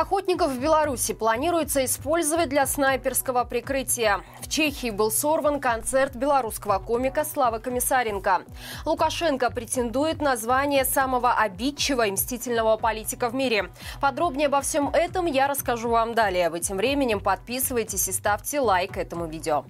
Охотников в Беларуси планируется использовать для снайперского прикрытия. В Чехии был сорван концерт белорусского комика Славы Комиссаренко. Лукашенко претендует на звание самого обидчивого и мстительного политика в мире. Подробнее обо всем этом я расскажу вам далее. Вы тем временем подписывайтесь и ставьте лайк этому видео.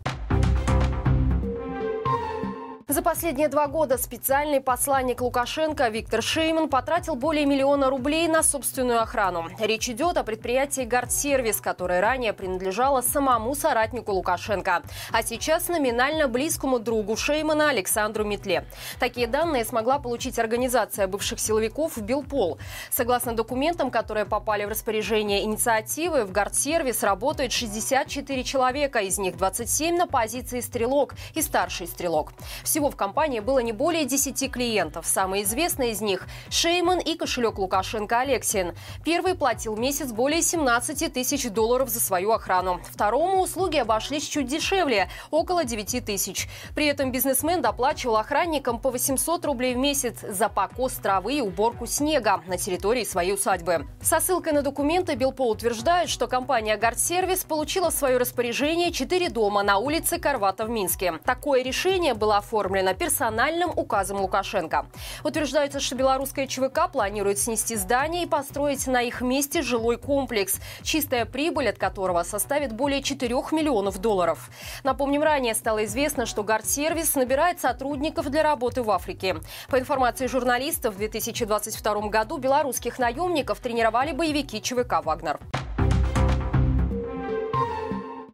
За последние два года специальный посланник Лукашенко Виктор Шейман потратил более миллиона рублей на собственную охрану. Речь идет о предприятии «Гардсервис», которое ранее принадлежало самому соратнику Лукашенко, а сейчас номинально близкому другу Шеймана Александру Метле. Такие данные смогла получить организация бывших силовиков «Билпол». Согласно документам, которые попали в распоряжение инициативы, в «Гардсервис» работает 64 человека, из них 27 на позиции «Стрелок» и «Старший стрелок». Всего всего в компании было не более 10 клиентов. Самые известные из них – Шейман и кошелек Лукашенко Алексин. Первый платил месяц более 17 тысяч долларов за свою охрану. Второму услуги обошлись чуть дешевле – около 9 тысяч. При этом бизнесмен доплачивал охранникам по 800 рублей в месяц за покос травы и уборку снега на территории своей усадьбы. Со ссылкой на документы Билпо утверждает, что компания «Гардсервис» получила в свое распоряжение 4 дома на улице Карвата в Минске. Такое решение было оформлено оформлена персональным указом Лукашенко. Утверждается, что белорусская ЧВК планирует снести здание и построить на их месте жилой комплекс, чистая прибыль от которого составит более 4 миллионов долларов. Напомним, ранее стало известно, что Гардсервис набирает сотрудников для работы в Африке. По информации журналистов, в 2022 году белорусских наемников тренировали боевики ЧВК «Вагнер».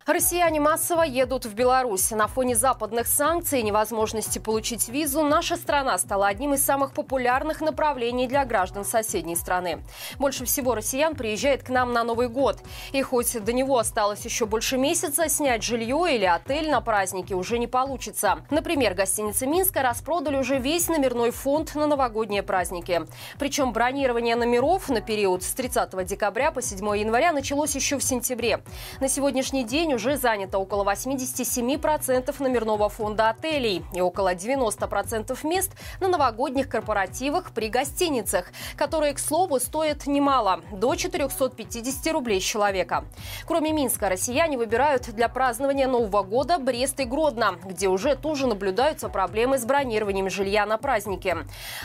Россияне массово едут в Беларусь. На фоне западных санкций и невозможности получить визу наша страна стала одним из самых популярных направлений для граждан соседней страны. Больше всего россиян приезжает к нам на Новый год. И хоть до него осталось еще больше месяца, снять жилье или отель на праздники уже не получится. Например, гостиницы Минска распродали уже весь номерной фонд на новогодние праздники. Причем бронирование номеров на период с 30 декабря по 7 января началось еще в сентябре. На сегодняшний день уже занято около 87% номерного фонда отелей и около 90% мест на новогодних корпоративах при гостиницах, которые, к слову, стоят немало – до 450 рублей с человека. Кроме Минска, россияне выбирают для празднования Нового года Брест и Гродно, где уже тоже наблюдаются проблемы с бронированием жилья на праздники.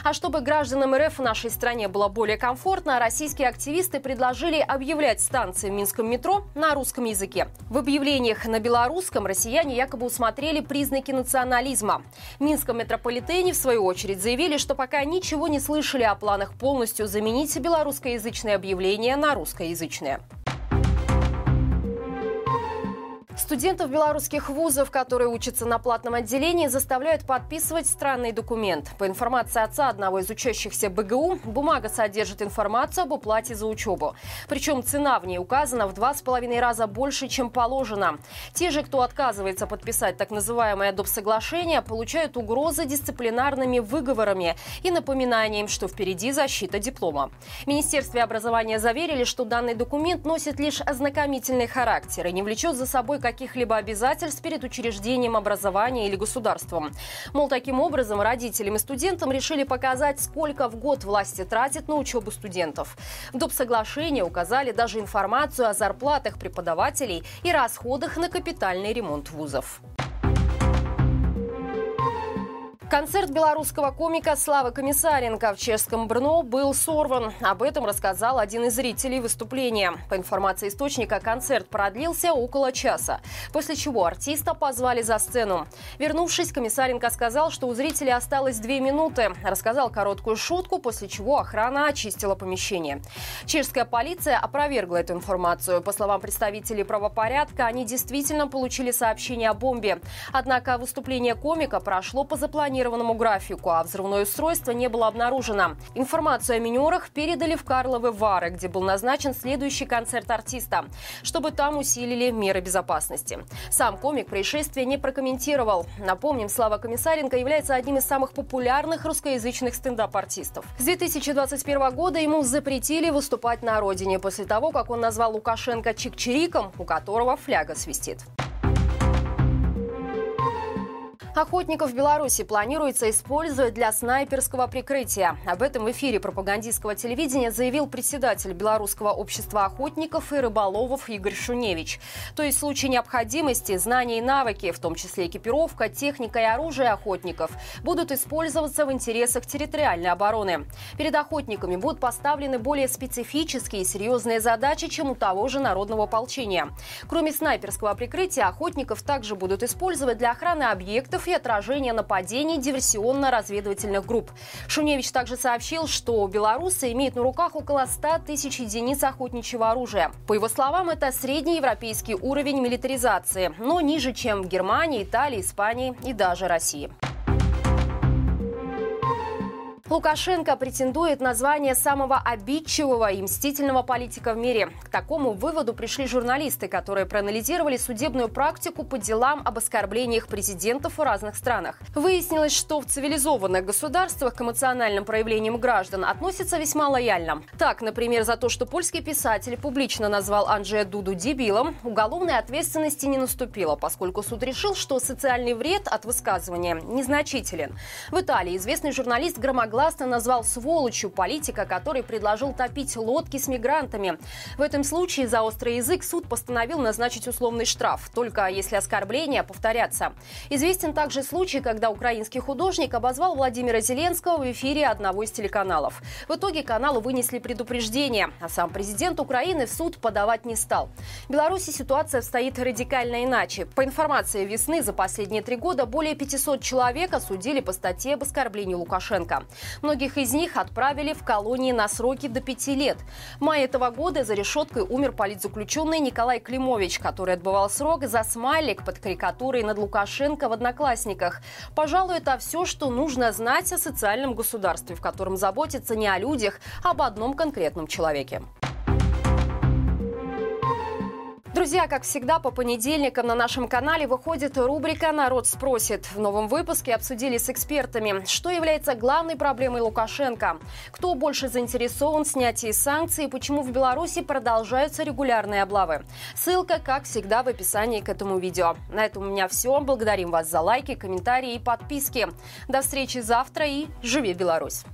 А чтобы гражданам РФ в нашей стране было более комфортно, российские активисты предложили объявлять станции в Минском метро на русском языке. В объявлении объявлениях на белорусском россияне якобы усмотрели признаки национализма. В Минском метрополитене, в свою очередь, заявили, что пока ничего не слышали о планах полностью заменить белорусскоязычные объявления на русскоязычные. Студентов белорусских вузов, которые учатся на платном отделении, заставляют подписывать странный документ. По информации отца одного из учащихся БГУ, бумага содержит информацию об уплате за учебу. Причем цена в ней указана в два с половиной раза больше, чем положено. Те же, кто отказывается подписать так называемое доп. соглашение, получают угрозы дисциплинарными выговорами и напоминанием, что впереди защита диплома. Министерстве образования заверили, что данный документ носит лишь ознакомительный характер и не влечет за собой каких-либо обязательств перед учреждением образования или государством. Мол, таким образом родителям и студентам решили показать, сколько в год власти тратят на учебу студентов. В доп. соглашении указали даже информацию о зарплатах преподавателей и расходах на капитальный ремонт вузов. Концерт белорусского комика Славы Комиссаренко в чешском Брно был сорван. Об этом рассказал один из зрителей выступления. По информации источника, концерт продлился около часа, после чего артиста позвали за сцену. Вернувшись, Комиссаренко сказал, что у зрителей осталось две минуты. Рассказал короткую шутку, после чего охрана очистила помещение. Чешская полиция опровергла эту информацию. По словам представителей правопорядка, они действительно получили сообщение о бомбе. Однако выступление комика прошло по запланированному запланированному графику, а взрывное устройство не было обнаружено. Информацию о минерах передали в Карловы Вары, где был назначен следующий концерт артиста, чтобы там усилили меры безопасности. Сам комик происшествия не прокомментировал. Напомним, Слава Комиссаренко является одним из самых популярных русскоязычных стендап-артистов. С 2021 года ему запретили выступать на родине после того, как он назвал Лукашенко чик-чириком, у которого фляга свистит. Охотников в Беларуси планируется использовать для снайперского прикрытия. Об этом в эфире пропагандистского телевидения заявил председатель Белорусского общества охотников и рыболовов Игорь Шуневич. То есть в случае необходимости знания и навыки, в том числе экипировка, техника и оружие охотников, будут использоваться в интересах территориальной обороны. Перед охотниками будут поставлены более специфические и серьезные задачи, чем у того же народного ополчения. Кроме снайперского прикрытия, охотников также будут использовать для охраны объектов и отражения нападений диверсионно-разведывательных групп. Шуневич также сообщил, что белорусы имеют на руках около 100 тысяч единиц охотничьего оружия. По его словам, это средний европейский уровень милитаризации, но ниже, чем в Германии, Италии, Испании и даже России. Лукашенко претендует на звание самого обидчивого и мстительного политика в мире. К такому выводу пришли журналисты, которые проанализировали судебную практику по делам об оскорблениях президентов в разных странах. Выяснилось, что в цивилизованных государствах к эмоциональным проявлениям граждан относятся весьма лояльно. Так, например, за то, что польский писатель публично назвал Анджея Дуду дебилом, уголовной ответственности не наступило, поскольку суд решил, что социальный вред от высказывания незначителен. В Италии известный журналист громогласно громогласно назвал сволочью политика, который предложил топить лодки с мигрантами. В этом случае за острый язык суд постановил назначить условный штраф, только если оскорбления повторятся. Известен также случай, когда украинский художник обозвал Владимира Зеленского в эфире одного из телеканалов. В итоге каналу вынесли предупреждение, а сам президент Украины в суд подавать не стал. В Беларуси ситуация стоит радикально иначе. По информации весны, за последние три года более 500 человек осудили по статье об оскорблении Лукашенко. Многих из них отправили в колонии на сроки до пяти лет. В мае этого года за решеткой умер политзаключенный Николай Климович, который отбывал срок за смайлик под карикатурой над Лукашенко в «Одноклассниках». Пожалуй, это все, что нужно знать о социальном государстве, в котором заботится не о людях, а об одном конкретном человеке. Друзья, как всегда, по понедельникам на нашем канале выходит рубрика «Народ спросит». В новом выпуске обсудили с экспертами, что является главной проблемой Лукашенко, кто больше заинтересован в снятии санкций и почему в Беларуси продолжаются регулярные облавы. Ссылка, как всегда, в описании к этому видео. На этом у меня все. Благодарим вас за лайки, комментарии и подписки. До встречи завтра и живи Беларусь!